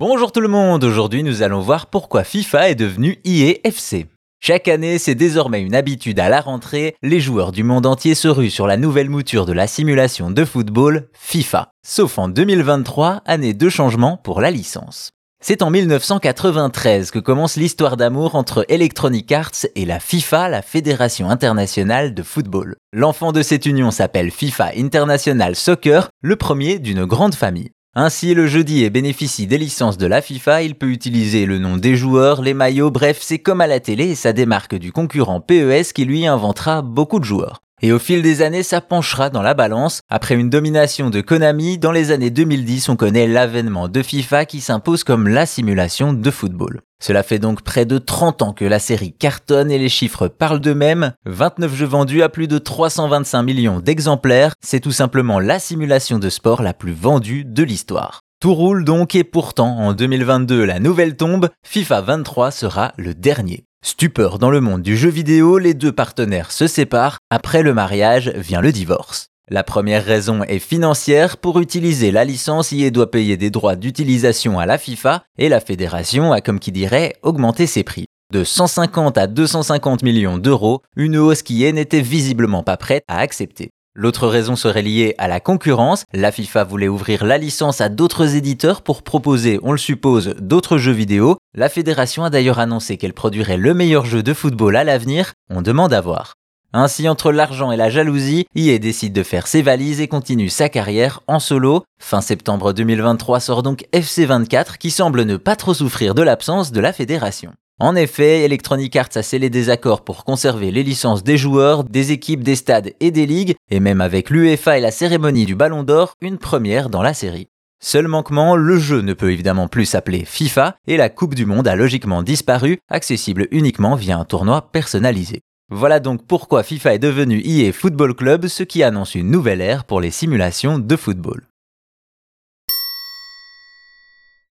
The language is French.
Bonjour tout le monde, aujourd'hui nous allons voir pourquoi FIFA est devenu EAFC. Chaque année, c'est désormais une habitude à la rentrée, les joueurs du monde entier se ruent sur la nouvelle mouture de la simulation de football, FIFA. Sauf en 2023, année de changement pour la licence. C'est en 1993 que commence l'histoire d'amour entre Electronic Arts et la FIFA, la Fédération internationale de football. L'enfant de cette union s'appelle FIFA International Soccer, le premier d'une grande famille. Ainsi, le jeudi et bénéficie des licences de la FIFA, il peut utiliser le nom des joueurs, les maillots, bref, c'est comme à la télé et ça démarque du concurrent PES qui lui inventera beaucoup de joueurs. Et au fil des années, ça penchera dans la balance. Après une domination de Konami, dans les années 2010, on connaît l'avènement de FIFA qui s'impose comme la simulation de football. Cela fait donc près de 30 ans que la série cartonne et les chiffres parlent d'eux-mêmes. 29 jeux vendus à plus de 325 millions d'exemplaires, c'est tout simplement la simulation de sport la plus vendue de l'histoire. Tout roule donc et pourtant en 2022 la nouvelle tombe, FIFA 23 sera le dernier. Stupeur dans le monde du jeu vidéo, les deux partenaires se séparent, après le mariage vient le divorce. La première raison est financière. Pour utiliser la licence, EA doit payer des droits d'utilisation à la FIFA et la fédération a, comme qui dirait, augmenté ses prix. De 150 à 250 millions d'euros, une hausse qui n'était visiblement pas prête à accepter. L'autre raison serait liée à la concurrence. La FIFA voulait ouvrir la licence à d'autres éditeurs pour proposer, on le suppose, d'autres jeux vidéo. La fédération a d'ailleurs annoncé qu'elle produirait le meilleur jeu de football à l'avenir. On demande à voir. Ainsi, entre l'argent et la jalousie, EA décide de faire ses valises et continue sa carrière en solo. Fin septembre 2023 sort donc FC24 qui semble ne pas trop souffrir de l'absence de la fédération. En effet, Electronic Arts a scellé des accords pour conserver les licences des joueurs, des équipes, des stades et des ligues, et même avec l'UEFA et la cérémonie du Ballon d'Or, une première dans la série. Seul manquement, le jeu ne peut évidemment plus s'appeler FIFA et la Coupe du Monde a logiquement disparu, accessible uniquement via un tournoi personnalisé. Voilà donc pourquoi FIFA est devenu EA Football Club, ce qui annonce une nouvelle ère pour les simulations de football.